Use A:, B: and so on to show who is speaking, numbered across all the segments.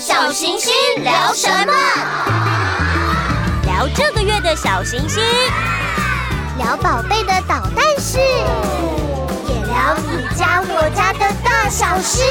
A: 小行星聊什么？
B: 聊这个月的小行星，
A: 聊宝贝的捣蛋事，也聊你家我家的大小事。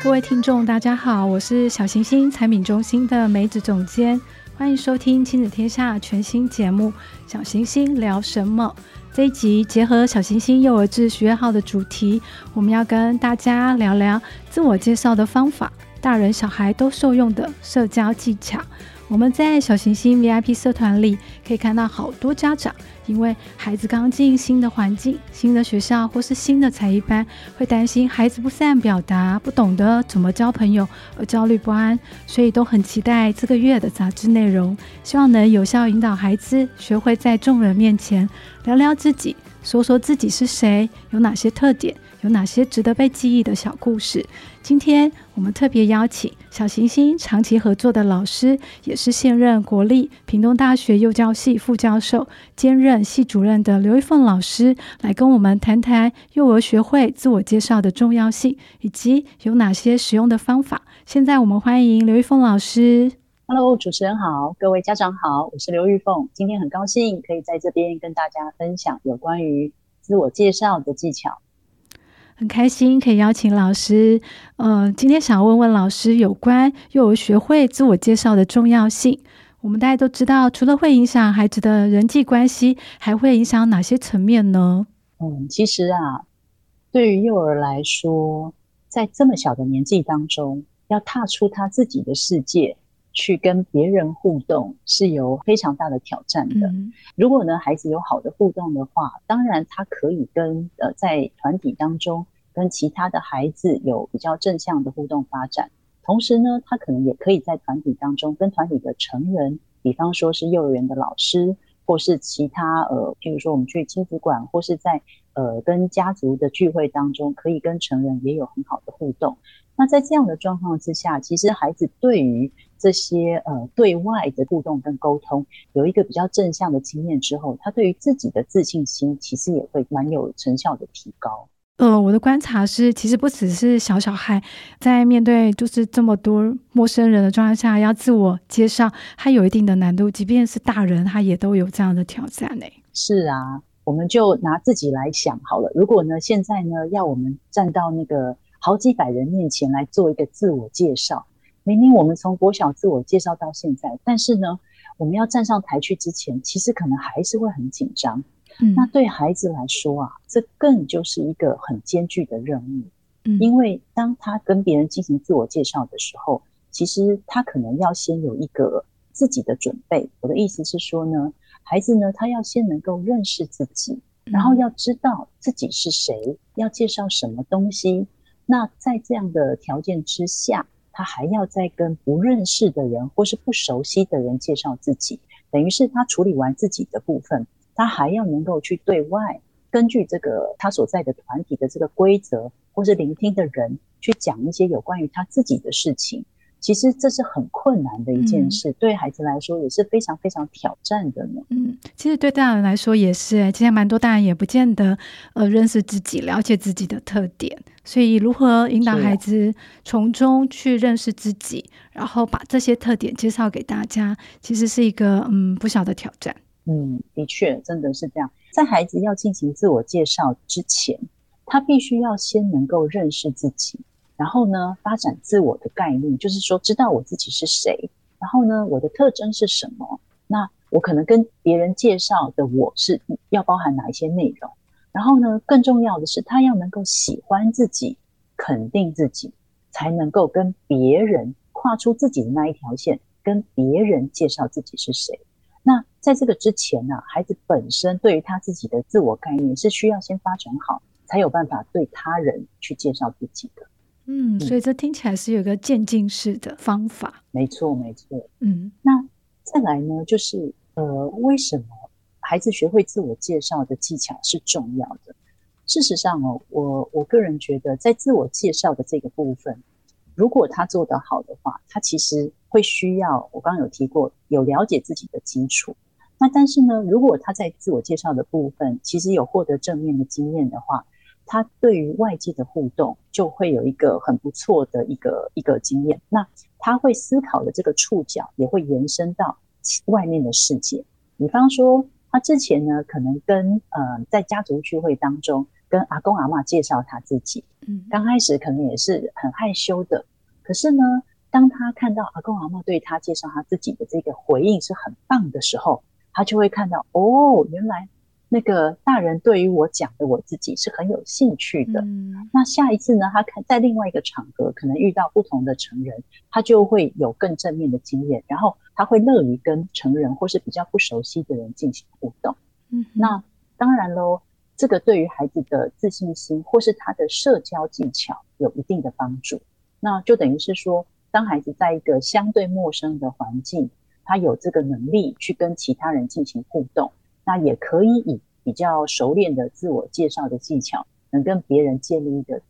C: 各位听众，大家好，我是小行星产品中心的梅子总监，欢迎收听亲子天下全新节目《小行星聊什么》。这一集结合小行星幼儿智学号的主题，我们要跟大家聊聊自我介绍的方法，大人小孩都受用的社交技巧。我们在小行星 VIP 社团里可以看到好多家长，因为孩子刚进新的环境、新的学校或是新的才艺班，会担心孩子不善表达、不懂得怎么交朋友而焦虑不安，所以都很期待这个月的杂志内容，希望能有效引导孩子学会在众人面前聊聊自己，说说自己是谁，有哪些特点。有哪些值得被记忆的小故事？今天我们特别邀请小行星长期合作的老师，也是现任国立屏东大学幼教系副教授，兼任系主任的刘玉凤老师，来跟我们谈谈幼儿学会自我介绍的重要性，以及有哪些实用的方法。现在我们欢迎刘玉凤老师。
D: Hello，主持人好，各位家长好，我是刘玉凤。今天很高兴可以在这边跟大家分享有关于自我介绍的技巧。
C: 很开心可以邀请老师，呃，今天想问问老师有关幼儿学会自我介绍的重要性。我们大家都知道，除了会影响孩子的人际关系，还会影响哪些层面呢？
D: 嗯，其实啊，对于幼儿来说，在这么小的年纪当中，要踏出他自己的世界，去跟别人互动，是有非常大的挑战的。嗯、如果呢，孩子有好的互动的话，当然他可以跟呃，在团体当中。跟其他的孩子有比较正向的互动发展，同时呢，他可能也可以在团体当中跟团体的成人，比方说是幼儿园的老师，或是其他呃，譬如说我们去亲子馆，或是在呃跟家族的聚会当中，可以跟成人也有很好的互动。那在这样的状况之下，其实孩子对于这些呃对外的互动跟沟通有一个比较正向的经验之后，他对于自己的自信心其实也会蛮有成效的提高。
C: 呃，我的观察是，其实不只是小小孩在面对就是这么多陌生人的状态下，要自我介绍，他有一定的难度。即便是大人，他也都有这样的挑战呢。
D: 是啊，我们就拿自己来想好了。如果呢，现在呢，要我们站到那个好几百人面前来做一个自我介绍，明明我们从国小自我介绍到现在，但是呢，我们要站上台去之前，其实可能还是会很紧张。嗯，那对孩子来说啊，这更就是一个很艰巨的任务。嗯，因为当他跟别人进行自我介绍的时候，其实他可能要先有一个自己的准备。我的意思是说呢，孩子呢，他要先能够认识自己，然后要知道自己是谁，要介绍什么东西。那在这样的条件之下，他还要再跟不认识的人或是不熟悉的人介绍自己，等于是他处理完自己的部分。他还要能够去对外，根据这个他所在的团体的这个规则，或是聆听的人，去讲一些有关于他自己的事情。其实这是很困难的一件事，嗯、对孩子来说也是非常非常挑战的呢。
C: 嗯，其实对大人来说也是、欸，其实蛮多大人也不见得呃认识自己，了解自己的特点，所以如何引导孩子从中去认识自己，然后把这些特点介绍给大家，其实是一个嗯不小的挑战。
D: 嗯，的确，真的是这样。在孩子要进行自我介绍之前，他必须要先能够认识自己，然后呢，发展自我的概念，就是说，知道我自己是谁，然后呢，我的特征是什么。那我可能跟别人介绍的我是要包含哪一些内容？然后呢，更重要的是，他要能够喜欢自己，肯定自己，才能够跟别人跨出自己的那一条线，跟别人介绍自己是谁。那在这个之前呢、啊，孩子本身对于他自己的自我概念是需要先发展好，才有办法对他人去介绍自己的。
C: 嗯，所以这听起来是有一个渐进式的方法。
D: 没错，没错。
C: 嗯，
D: 那再来呢，就是呃，为什么孩子学会自我介绍的技巧是重要的？事实上哦，我我个人觉得，在自我介绍的这个部分，如果他做得好的话，他其实。会需要我刚刚有提过，有了解自己的基础。那但是呢，如果他在自我介绍的部分其实有获得正面的经验的话，他对于外界的互动就会有一个很不错的一个一个经验。那他会思考的这个触角也会延伸到外面的世界。比方说，他之前呢，可能跟呃在家族聚会当中跟阿公阿嬷介绍他自己，嗯，刚开始可能也是很害羞的。可是呢，当他看到阿公阿嬷对他介绍他自己的这个回应是很棒的时候，他就会看到哦，原来。那个大人对于我讲的我自己是很有兴趣的。嗯，那下一次呢，他看在另外一个场合，可能遇到不同的成人，他就会有更正面的经验，然后他会乐于跟成人或是比较不熟悉的人进行互动。嗯，那当然喽，这个对于孩子的自信心或是他的社交技巧有一定的帮助。那就等于是说，当孩子在一个相对陌生的环境，他有这个能力去跟其他人进行互动。那也可以以比较熟练的自我介绍的技巧，能跟别人建立一个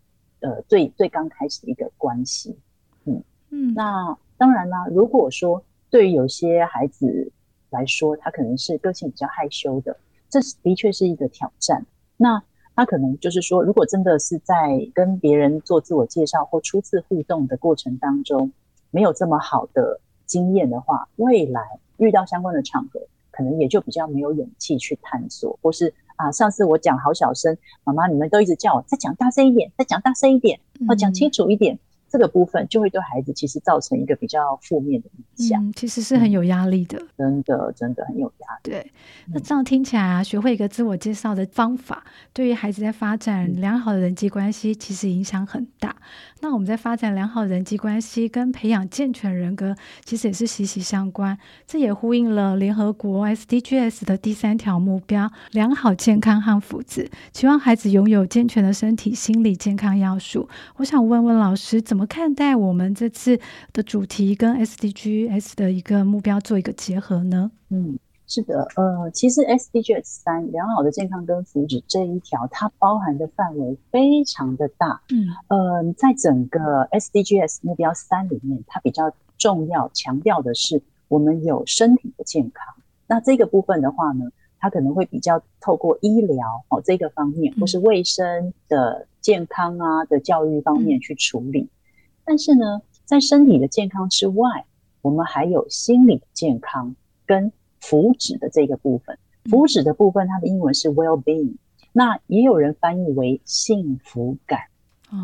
D: 呃最最刚开始的一个关系。嗯嗯，那当然啦，如果说对于有些孩子来说，他可能是个性比较害羞的，这是的确是一个挑战。那他可能就是说，如果真的是在跟别人做自我介绍或初次互动的过程当中，没有这么好的经验的话，未来遇到相关的场合。可能也就比较没有勇气去探索，或是啊，上次我讲好小声，妈妈你们都一直叫我再讲大声一点，再讲大声一点，要讲清楚一点。嗯这个部分就会对孩子其实造成一个比较负面的影响，
C: 嗯，其实是很有压力的，
D: 真的真的很有压力。
C: 对，那这样听起来啊，学会一个自我介绍的方法，对于孩子在发展良好的人际关系，其实影响很大。那我们在发展良好人际关系跟培养健全人格，其实也是息息相关。这也呼应了联合国 SDGs 的第三条目标：良好健康和福祉，期望孩子拥有健全的身体、心理健康要素。我想问问老师，怎么看待我们这次的主题跟 SDGs 的一个目标做一个结合呢？
D: 嗯，是的，呃，其实 SDGs 三良好的健康跟福祉这一条，它包含的范围非常的大。嗯，呃，在整个 SDGs 目标三里面，它比较重要强调的是我们有身体的健康。那这个部分的话呢，它可能会比较透过医疗哦这个方面，或是卫生的健康啊的教育方面去处理。但是呢，在身体的健康之外，我们还有心理健康跟福祉的这个部分。福祉的部分，它的英文是 well-being，那也有人翻译为幸福感。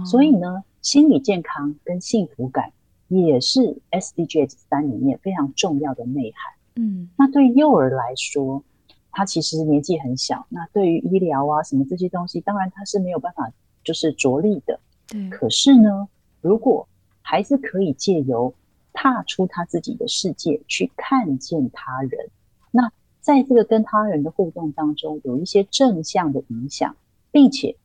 D: 所以呢，心理健康跟幸福感也是 SDGs 三里面非常重要的内涵。嗯，那对幼儿来说，他其实年纪很小，那对于医疗啊什么这些东西，当然他是没有办法就是着力的。对，可是呢。如果孩子可以借由踏出他自己的世界去看见他人，那在这个跟他人的互动当中有一些正向的影响，并且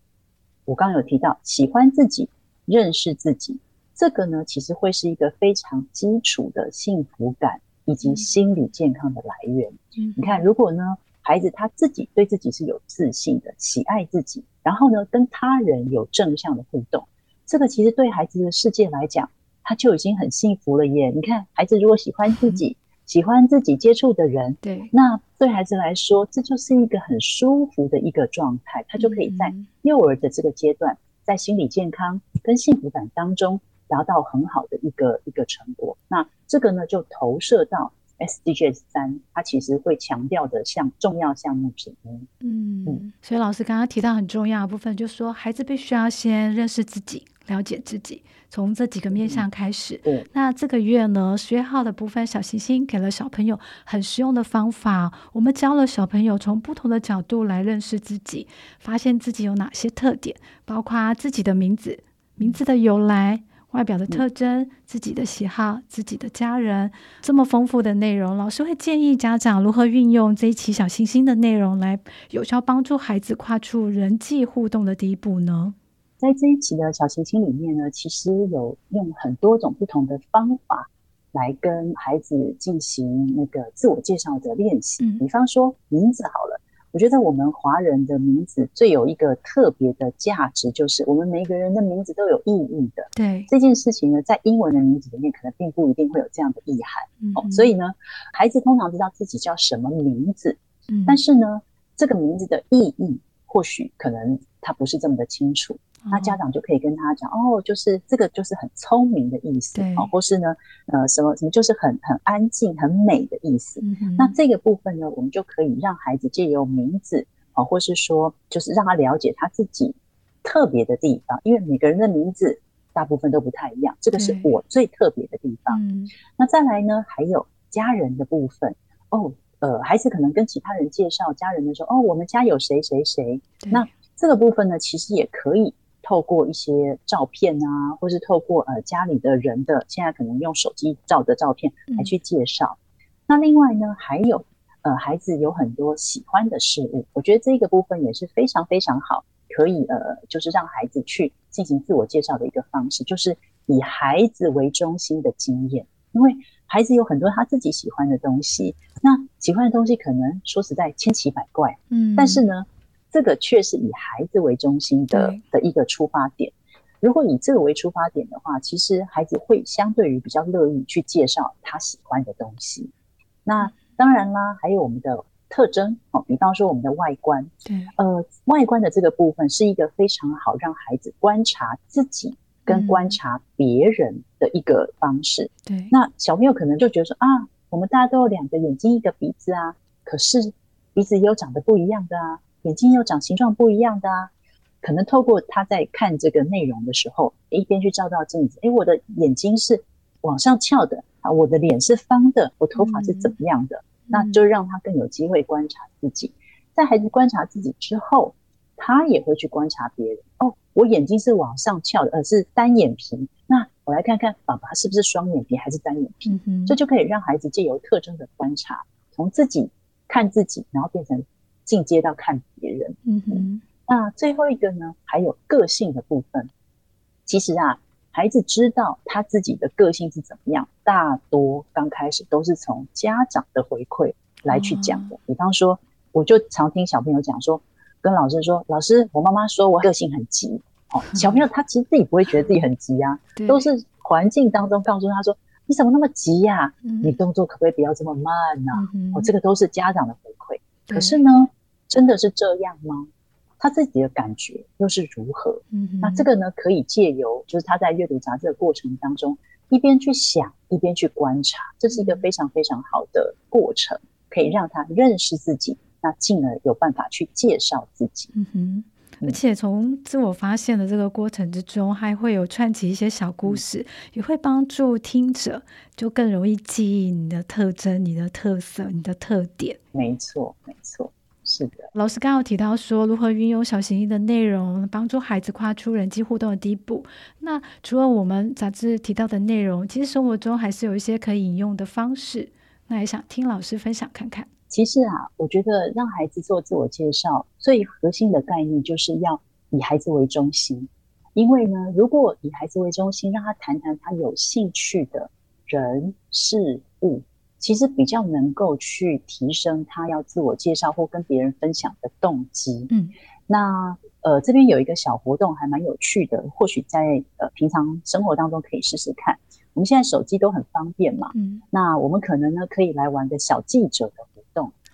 D: 我刚刚有提到喜欢自己、认识自己，这个呢其实会是一个非常基础的幸福感以及心理健康的来源。嗯，你看，如果呢孩子他自己对自己是有自信的、喜爱自己，然后呢跟他人有正向的互动。这个其实对孩子的世界来讲，他就已经很幸福了耶！你看，孩子如果喜欢自己，喜欢自己接触的人，对，那对孩子来说，这就是一个很舒服的一个状态，他就可以在幼儿的这个阶段，在心理健康跟幸福感当中达到很好的一个一个成果。那这个呢，就投射到。SDGs 三，它其实会强调的项重要项目之一。
C: 嗯嗯，所以老师刚刚提到很重要的部分，就是说孩子必须要先认识自己、了解自己，从这几个面向开始。那这个月呢，十月号的部分，小行星给了小朋友很实用的方法。我们教了小朋友从不同的角度来认识自己，发现自己有哪些特点，包括自己的名字、名字的由来。外表的特征、自己的喜好、自己的家人，这么丰富的内容，老师会建议家长如何运用这一期小星星的内容来有效帮助孩子跨出人际互动的第一步呢？
D: 在这一期的小行星里面呢，其实有用很多种不同的方法来跟孩子进行那个自我介绍的练习，嗯、比方说名字好了。我觉得我们华人的名字最有一个特别的价值，就是我们每一个人的名字都有意义的。对这件事情呢，在英文的名字里面可能并不一定会有这样的意涵。嗯、哦，所以呢，孩子通常知道自己叫什么名字，嗯、但是呢，这个名字的意义或许可能他不是这么的清楚，哦、那家长就可以跟他讲，哦，就是这个就是很聪明的意思，哦，或是呢，呃，什么什么就是很很安静、很美的意思。嗯、那这个部分呢，我们就可以让孩子借由名字，哦，或是说，就是让他了解他自己特别的地方，因为每个人的名字大部分都不太一样，这个是我最特别的地方。嗯，那再来呢，还有家人的部分，哦。呃，孩子可能跟其他人介绍家人的时候，哦，我们家有谁谁谁。那这个部分呢，其实也可以透过一些照片啊，或是透过呃家里的人的，现在可能用手机照的照片来去介绍。嗯、那另外呢，还有呃，孩子有很多喜欢的事物，我觉得这个部分也是非常非常好，可以呃，就是让孩子去进行自我介绍的一个方式，就是以孩子为中心的经验，因为。孩子有很多他自己喜欢的东西，那喜欢的东西可能说实在千奇百怪，嗯，但是呢，这个却是以孩子为中心的的一个出发点。如果以这个为出发点的话，其实孩子会相对于比较乐意去介绍他喜欢的东西。那当然啦，还有我们的特征哦，比方说我们的外观，对，呃，外观的这个部分是一个非常好让孩子观察自己。跟观察别人的一个方式，嗯、对，那小朋友可能就觉得说啊，我们大家都有两个眼睛，一个鼻子啊，可是鼻子也有长得不一样的啊，眼睛也有长形状不一样的啊，可能透过他在看这个内容的时候，一边去照照镜子，诶，我的眼睛是往上翘的啊，我的脸是方的，我头发是怎么样的，嗯、那就让他更有机会观察自己，在孩子观察自己之后，他也会去观察别人哦。我眼睛是往上翘的，而是单眼皮。那我来看看爸爸是不是双眼皮还是单眼皮？嗯，这就可以让孩子借由特征的观察，从自己看自己，然后变成进阶到看别人。嗯哼，那最后一个呢，还有个性的部分。其实啊，孩子知道他自己的个性是怎么样，大多刚开始都是从家长的回馈来去讲的。哦、比方说，我就常听小朋友讲说。跟老师说，老师，我妈妈说我个性很急。哦，小朋友他其实自己不会觉得自己很急啊，对都是环境当中告诉他说，你怎么那么急呀、啊？嗯、你动作可不可以不要这么慢呢、啊？嗯、哼哦，这个都是家长的回馈。对可是呢，真的是这样吗？他自己的感觉又是如何？嗯、那这个呢，可以借由就是他在阅读杂志的过程当中，一边去想，一边去观察，这是一个非常非常好的过程，可以让他认识自己。那进而有办法去介绍自己，嗯哼，
C: 而且从自我发现的这个过程之中，还会有串起一些小故事，嗯、也会帮助听者就更容易记忆你的特征、你的特色、你的特点。
D: 没错，没错，是的。
C: 老师刚刚有提到说，如何运用小行星的内容，帮助孩子跨出人际互动的第一步。那除了我们杂志提到的内容，其实生活中还是有一些可以引用的方式。那也想听老师分享看看。
D: 其实啊，我觉得让孩子做自我介绍，最核心的概念就是要以孩子为中心。因为呢，如果以孩子为中心，让他谈谈他有兴趣的人事物，其实比较能够去提升他要自我介绍或跟别人分享的动机。嗯，那呃，这边有一个小活动还蛮有趣的，或许在呃平常生活当中可以试试看。我们现在手机都很方便嘛，嗯，那我们可能呢可以来玩个小记者的。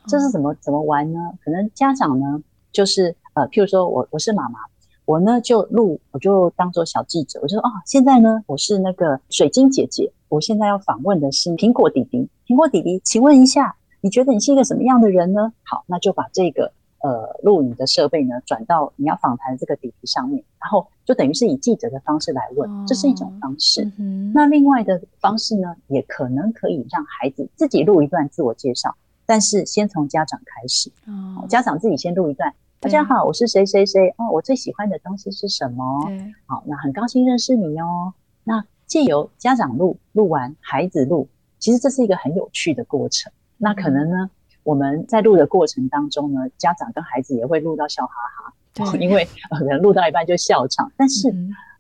D: 这是怎么怎么玩呢？可能家长呢，就是呃，譬如说我我是妈妈，我呢就录，我就当做小记者，我就说哦，现在呢我是那个水晶姐姐，我现在要访问的是苹果弟弟，苹果弟弟，请问一下，你觉得你是一个什么样的人呢？好，那就把这个呃录影的设备呢转到你要访谈的这个弟弟上面，然后就等于是以记者的方式来问，这是一种方式。哦嗯、那另外的方式呢，也可能可以让孩子自己录一段自我介绍。但是先从家长开始，哦，家长自己先录一段。大家好，我是谁谁谁哦，我最喜欢的东西是什么？对好，那很高兴认识你哦。那借由家长录，录完孩子录，其实这是一个很有趣的过程。那可能呢，嗯、我们在录的过程当中呢，家长跟孩子也会录到笑哈哈，对 因为可能录到一半就笑场。但是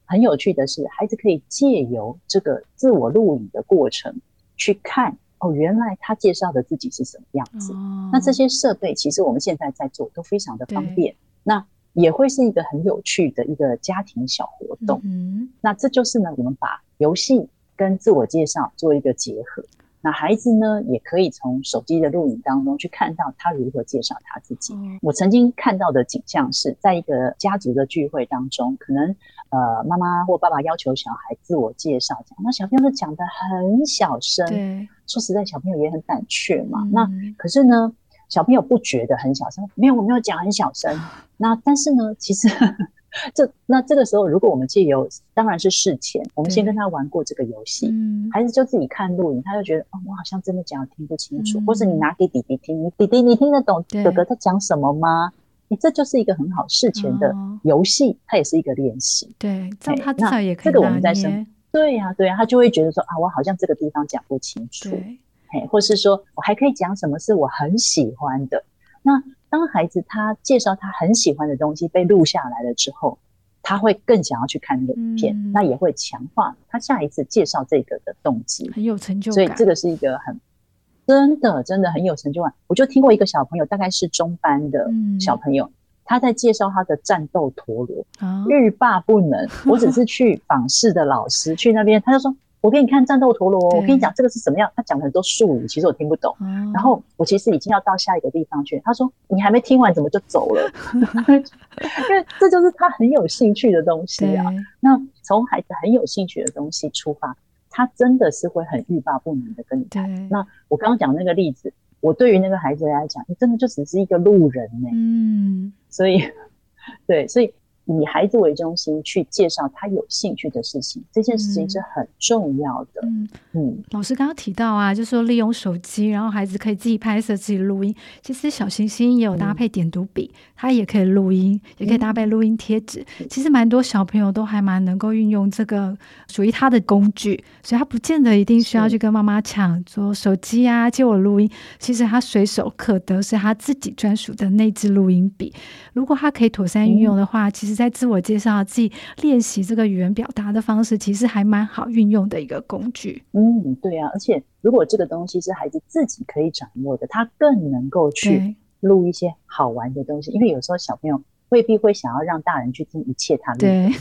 D: 很有趣的是，孩子可以借由这个自我录影的过程去看。哦，原来他介绍的自己是什么样子？哦、那这些设备其实我们现在在做都非常的方便，那也会是一个很有趣的一个家庭小活动。嗯，那这就是呢，我们把游戏跟自我介绍做一个结合。那孩子呢，也可以从手机的录影当中去看到他如何介绍他自己。嗯、我曾经看到的景象是在一个家族的聚会当中，可能呃妈妈或爸爸要求小孩自我介绍，讲那小朋友都讲得很小声。
C: 对，
D: 说实在，小朋友也很胆怯嘛。嗯、那可是呢，小朋友不觉得很小声，没有，我没有讲很小声。那但是呢，其实。这那这个时候，如果我们借由，当然是事前，我们先跟他玩过这个游戏，嗯、孩子就自己看录影，他就觉得哦，我好像真的讲的听不清楚，嗯、或是你拿给弟弟听，你弟弟你听得懂哥哥在讲什么吗？你这就是一个很好事前的游戏，它也是一个练习。
C: 对，这样他至少也可以。
D: 这个我们在生，对呀、啊、对呀、啊，他就会觉得说啊，我好像这个地方讲不清楚，对嘿，或是说我还可以讲什么是我很喜欢的，那。当孩子他介绍他很喜欢的东西被录下来了之后，他会更想要去看那影片，嗯、那也会强化他下一次介绍这个的动机，
C: 很有成就感。
D: 所以这个是一个很真的真的很有成就感。我就听过一个小朋友，大概是中班的小朋友，嗯、他在介绍他的战斗陀螺，啊、欲罢不能。我只是去访视的老师去那边，他就说。我给你看战斗陀螺，我跟你讲这个是什么样。他讲了很多术语，其实我听不懂。嗯、然后我其实已经要到下一个地方去。他说：“你还没听完，怎么就走了？”因为这就是他很有兴趣的东西啊。那从孩子很有兴趣的东西出发，他真的是会很欲罢不能的跟你谈。那我刚刚讲那个例子，我对于那个孩子来讲，你真的就只是一个路人呢、欸。嗯，所以，对，所以。以孩子为中心去介绍他有兴趣的事情，这件事情是很重要的。嗯嗯，
C: 嗯老师刚刚提到啊，就是说利用手机，然后孩子可以自己拍摄、自己录音。其实小星星也有搭配点读笔，它、嗯、也可以录音，也可以搭配录音贴纸。嗯、其实蛮多小朋友都还蛮能够运用这个属于他的工具，所以他不见得一定需要去跟妈妈抢说手机啊，借我录音。其实他随手可得是他自己专属的那支录音笔。如果他可以妥善运用的话，嗯、其实。在自我介绍、自己练习这个语言表达的方式，其实还蛮好运用的一个工具。
D: 嗯，对啊，而且如果这个东西是孩子自己可以掌握的，他更能够去录一些好玩的东西。因为有时候小朋友未必会想要让大人去听一切他们的。对。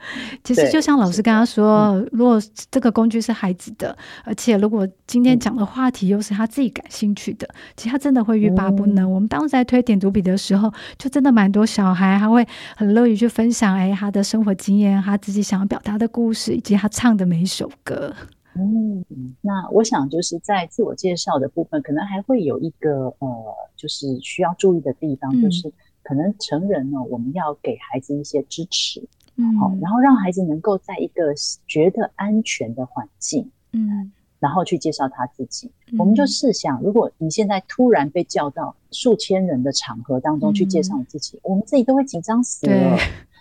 C: 其实就像老师刚刚说，嗯、如果这个工具是孩子的，而且如果今天讲的话题又是他自己感兴趣的，嗯、其实他真的会欲罢不能。嗯、我们当时在推点读笔的时候，就真的蛮多小孩还会很乐于去分享，哎，他的生活经验，他自己想要表达的故事，以及他唱的每一首歌。
D: 嗯，那我想就是在自我介绍的部分，可能还会有一个呃，就是需要注意的地方，嗯、就是可能成人呢，我们要给孩子一些支持。好，然后让孩子能够在一个觉得安全的环境，嗯，然后去介绍他自己。嗯、我们就试想，如果你现在突然被叫到数千人的场合当中去介绍你自己，嗯、我们自己都会紧张死了。对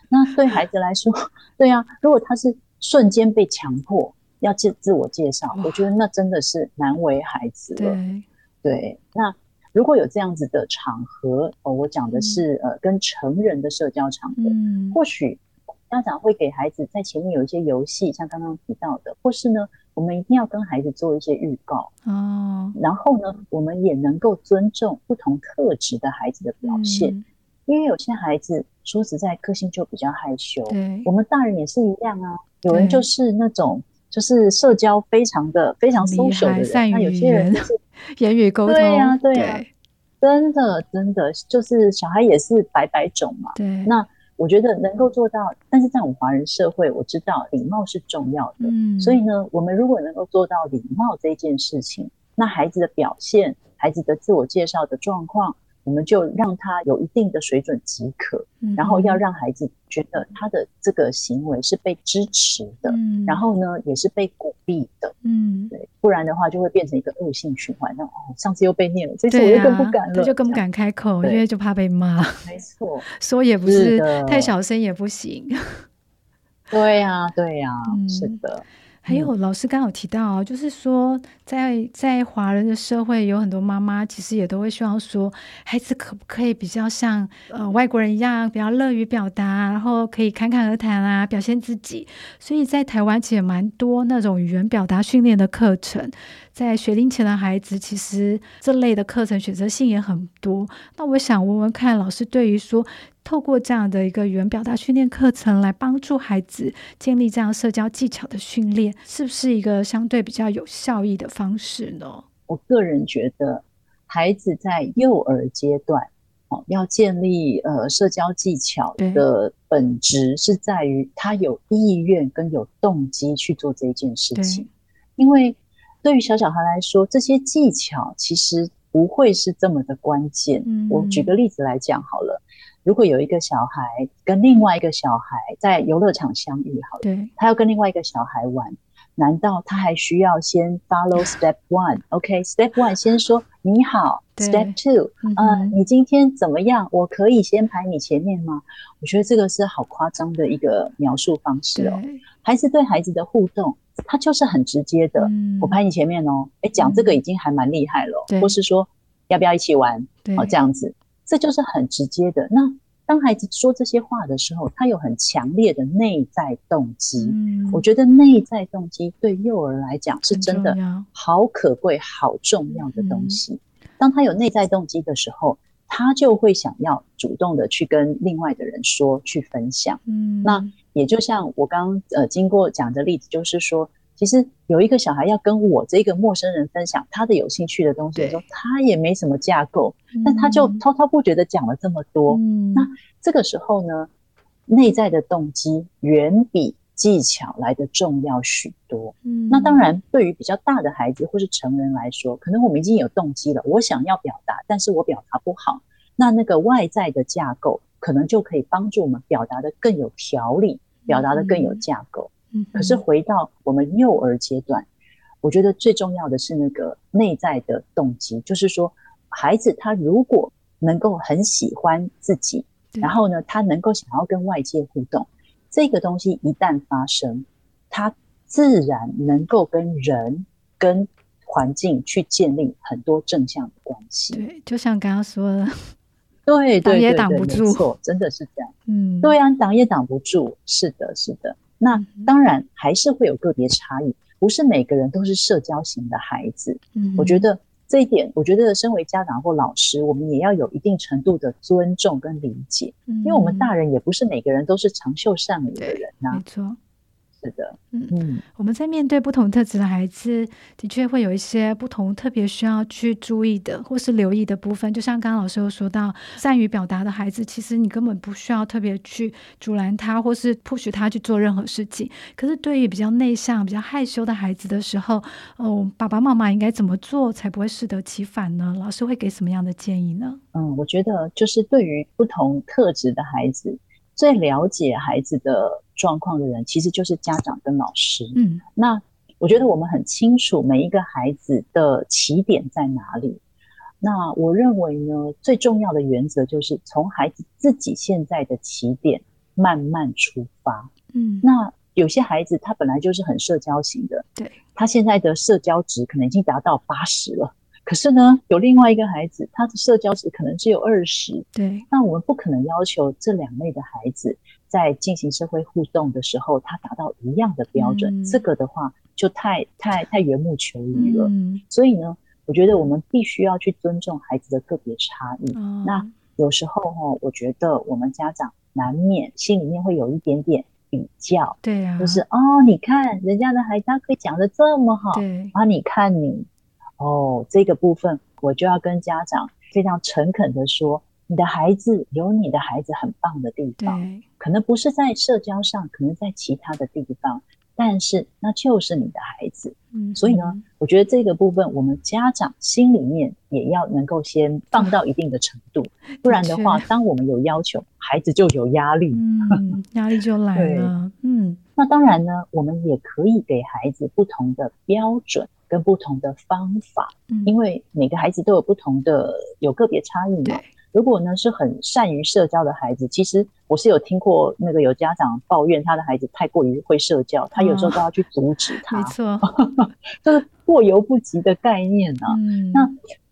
D: 那对孩子来说，对啊，如果他是瞬间被强迫要自自我介绍，我觉得那真的是难为孩子了。对，对，那如果有这样子的场合，哦，我讲的是、嗯、呃跟成人的社交场合，嗯、或许。家长会给孩子在前面有一些游戏，像刚刚提到的，或是呢，我们一定要跟孩子做一些预告哦。然后呢，我们也能够尊重不同特质的孩子的表现，嗯、因为有些孩子说实在个性就比较害羞。我们大人也是一样啊。有人就是那种就是社交非常的非常 social 的人，那有些人就是
C: 言语沟通。
D: 对呀、啊，对呀、啊，真的真的就是小孩也是百百种嘛。对，那。我觉得能够做到，但是在我们华人社会，我知道礼貌是重要的。嗯，所以呢，我们如果能够做到礼貌这件事情，那孩子的表现、孩子的自我介绍的状况。我们就让他有一定的水准即可，嗯、然后要让孩子觉得他的这个行为是被支持的，嗯、然后呢也是被鼓励的，嗯，对，不然的话就会变成一个恶性循环。那哦，上次又被念了，这次我又更不敢了，他、
C: 啊、就更不敢开口，因为就怕被骂。
D: 没错，
C: 说也不是，是太小声也不行。
D: 对呀、啊，对呀、啊，嗯、是的。
C: 还有老师刚刚有提到，就是说在在华人的社会，有很多妈妈其实也都会希望说，孩子可不可以比较像呃外国人一样，比较乐于表达，然后可以侃侃而谈啊，表现自己。所以在台湾其实也蛮多那种语言表达训练的课程，在学龄前的孩子，其实这类的课程选择性也很多。那我想问问看，老师对于说。透过这样的一个语言表达训练课程来帮助孩子建立这样社交技巧的训练，是不是一个相对比较有效益的方式呢？
D: 我个人觉得，孩子在幼儿阶段。哦，要建立呃社交技巧的本质是在于他有意愿跟有动机去做这件事情。因为对于小小孩来说，这些技巧其实不会是这么的关键。嗯，我举个例子来讲好了，如果有一个小孩跟另外一个小孩在游乐场相遇，好了，对，他要跟另外一个小孩玩。难道他还需要先 follow step one？OK，step one 先说你好，step two，呃，你今天怎么样？我可以先排你前面吗？我觉得这个是好夸张的一个描述方式哦。孩子对孩子的互动，他就是很直接的，我排你前面哦。哎，讲这个已经还蛮厉害了，或是说要不要一起玩？哦，这样子，这就是很直接的。那当孩子说这些话的时候，他有很强烈的内在动机。嗯，我觉得内在动机对幼儿来讲是真的好可贵、好重要的东西。嗯，当他有内在动机的时候，他就会想要主动的去跟另外的人说、去分享。嗯，那也就像我刚刚呃经过讲的例子，就是说。其实有一个小孩要跟我这个陌生人分享他的有兴趣的东西的时候，他也没什么架构，但他就滔滔不绝的讲了这么多。嗯，那这个时候呢，内在的动机远比技巧来的重要许多。嗯，那当然，对于比较大的孩子或是成人来说，可能我们已经有动机了，我想要表达，但是我表达不好，那那个外在的架构可能就可以帮助我们表达的更有条理，表达的更有架构。可是回到我们幼儿阶段，我觉得最重要的是那个内在的动机，就是说，孩子他如果能够很喜欢自己，然后呢，他能够想要跟外界互动，这个东西一旦发生，他自然能够跟人、跟环境去建立很多正向的关系。
C: 对，就像刚刚说的，
D: 对，挡
C: 也挡不住，
D: 错，真的是这样。嗯，对啊，挡也挡不住，是的，是的。那当然还是会有个别差异，不是每个人都是社交型的孩子。嗯，我觉得这一点，我觉得身为家长或老师，我们也要有一定程度的尊重跟理解，因为我们大人也不是每个人都是长袖善舞的人呐。没错。是的，嗯嗯，
C: 我们在面对不同特质的孩子，的确会有一些不同特别需要去注意的，或是留意的部分。就像刚刚老师有说到，善于表达的孩子，其实你根本不需要特别去阻拦他，或是 push 他去做任何事情。可是对于比较内向、比较害羞的孩子的时候，哦，爸爸妈妈应该怎么做才不会适得其反呢？老师会给什么样的建议呢？
D: 嗯，我觉得就是对于不同特质的孩子，最了解孩子的状况的人，其实就是家长跟老师。嗯，那我觉得我们很清楚每一个孩子的起点在哪里。那我认为呢，最重要的原则就是从孩子自己现在的起点慢慢出发。嗯，那有些孩子他本来就是很社交型的，对，他现在的社交值可能已经达到八十了。可是呢，有另外一个孩子，他的社交值可能只有二十。对，那我们不可能要求这两类的孩子在进行社会互动的时候，他达到一样的标准。嗯、这个的话，就太太太缘木求鱼了。嗯、所以呢，我觉得我们必须要去尊重孩子的个别差异。嗯、那有时候哈，我觉得我们家长难免心里面会有一点点比较。对啊，就是哦，你看人家的孩子他可以讲的这么好，对啊，你看你。哦，这个部分我就要跟家长非常诚恳的说，你的孩子有你的孩子很棒的地方，对可能不是在社交上，可能在其他的地方，但是那就是你的孩子。嗯，所以呢，我觉得这个部分我们家长心里面也要能够先放到一定的程度，嗯、不然的话，当我们有要求，孩子就有压力，
C: 嗯，压力就来了。对嗯，
D: 那当然呢，我们也可以给孩子不同的标准。跟不同的方法，嗯，因为每个孩子都有不同的，有个别差异嘛。对如果呢是很善于社交的孩子，其实我是有听过那个有家长抱怨他的孩子太过于会社交，哦、他有时候都要去阻止 他。没错，就是过犹不及的概念呢、啊。嗯，那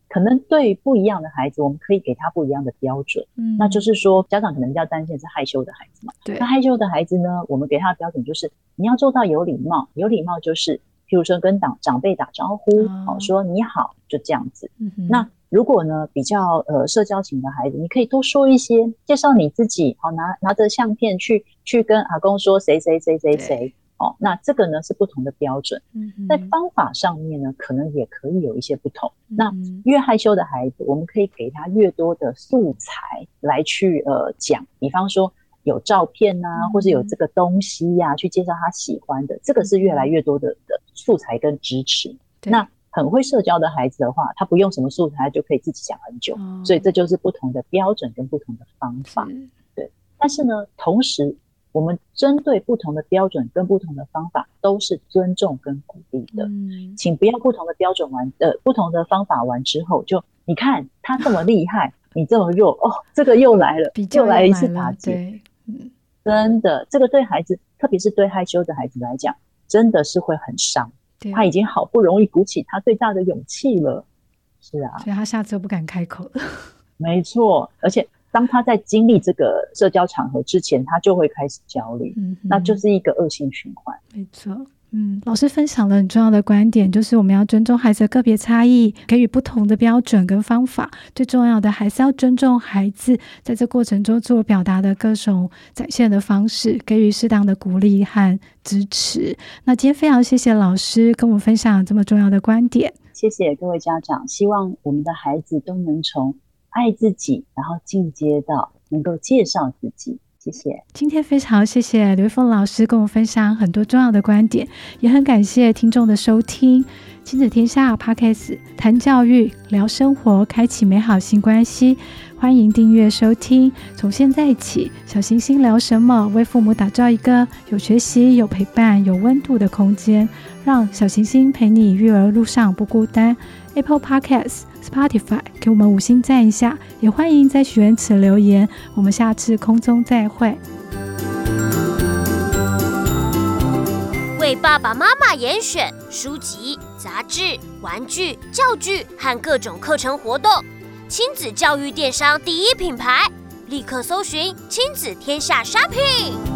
D: 可能对不一样的孩子，我们可以给他不一样的标准。嗯，那就是说，家长可能比较担心是害羞的孩子嘛。对，那害羞的孩子呢，我们给他的标准就是你要做到有礼貌，有礼貌就是。譬如说跟长长辈打招呼，哦，说你好，就这样子。
C: 嗯。
D: 那如果呢比较呃社交型的孩子，你可以多说一些，介绍你自己，好，拿拿着相片去去跟阿公说谁谁谁谁谁。哦，那这个呢是不同的标准，
C: 嗯，
D: 在方法上面呢，可能也可以有一些不同。
C: 嗯、
D: 那越害羞的孩子，我们可以给他越多的素材来去呃讲，比方说有照片呐、啊，或是有这个东西呀、啊，去介绍他喜欢的，这个是越来越多的的素材跟支持。那很会社交的孩子的话，他不用什么素材，他就可以自己讲很久。
C: 哦、
D: 所以这就是不同的标准跟不同的方法。对，但是呢，同时。我们针对不同的标准跟不同的方法，都是尊重跟鼓励的。
C: 嗯，
D: 请不要不同的标准完，呃，不同的方法完之后，就你看他这么厉害，你这么弱，哦，这个又来了，又来一次打击。嗯，真的，这个对孩子，特别是对害羞的孩子来讲，真的是会很
C: 伤。
D: 他已经好不容易鼓起他最大的勇气了，是啊，
C: 所以他下次不敢开口了。
D: 没错，而且。当他在经历这个社交场合之前，他就会开始焦虑，
C: 嗯，
D: 那就是一个恶性循环。
C: 没错，嗯，老师分享了很重要的观点，就是我们要尊重孩子的个别差异，给予不同的标准跟方法。最重要的还是要尊重孩子在这过程中自我表达的各种展现的方式，给予适当的鼓励和支持。那今天非常谢谢老师跟我们分享这么重要的观点，
D: 谢谢各位家长，希望我们的孩子都能从。爱自己，然后进阶到能够介绍自己。谢谢。
C: 今天非常谢谢刘玉凤老师跟我分享很多重要的观点，也很感谢听众的收听。亲子天下 Podcast 谈教育、聊生活，开启美好新关系。欢迎订阅收听。从现在起，小星星聊什么？为父母打造一个有学习、有陪伴、有温度的空间，让小星星陪你育儿路上不孤单。Apple Podcast、Spotify，给我们五星赞一下，也欢迎在许愿池留言。我们下次空中再会。
B: 为爸爸妈妈严选书籍、杂志、玩具、教具和各种课程活动，亲子教育电商第一品牌，立刻搜寻亲子天下 Shopping。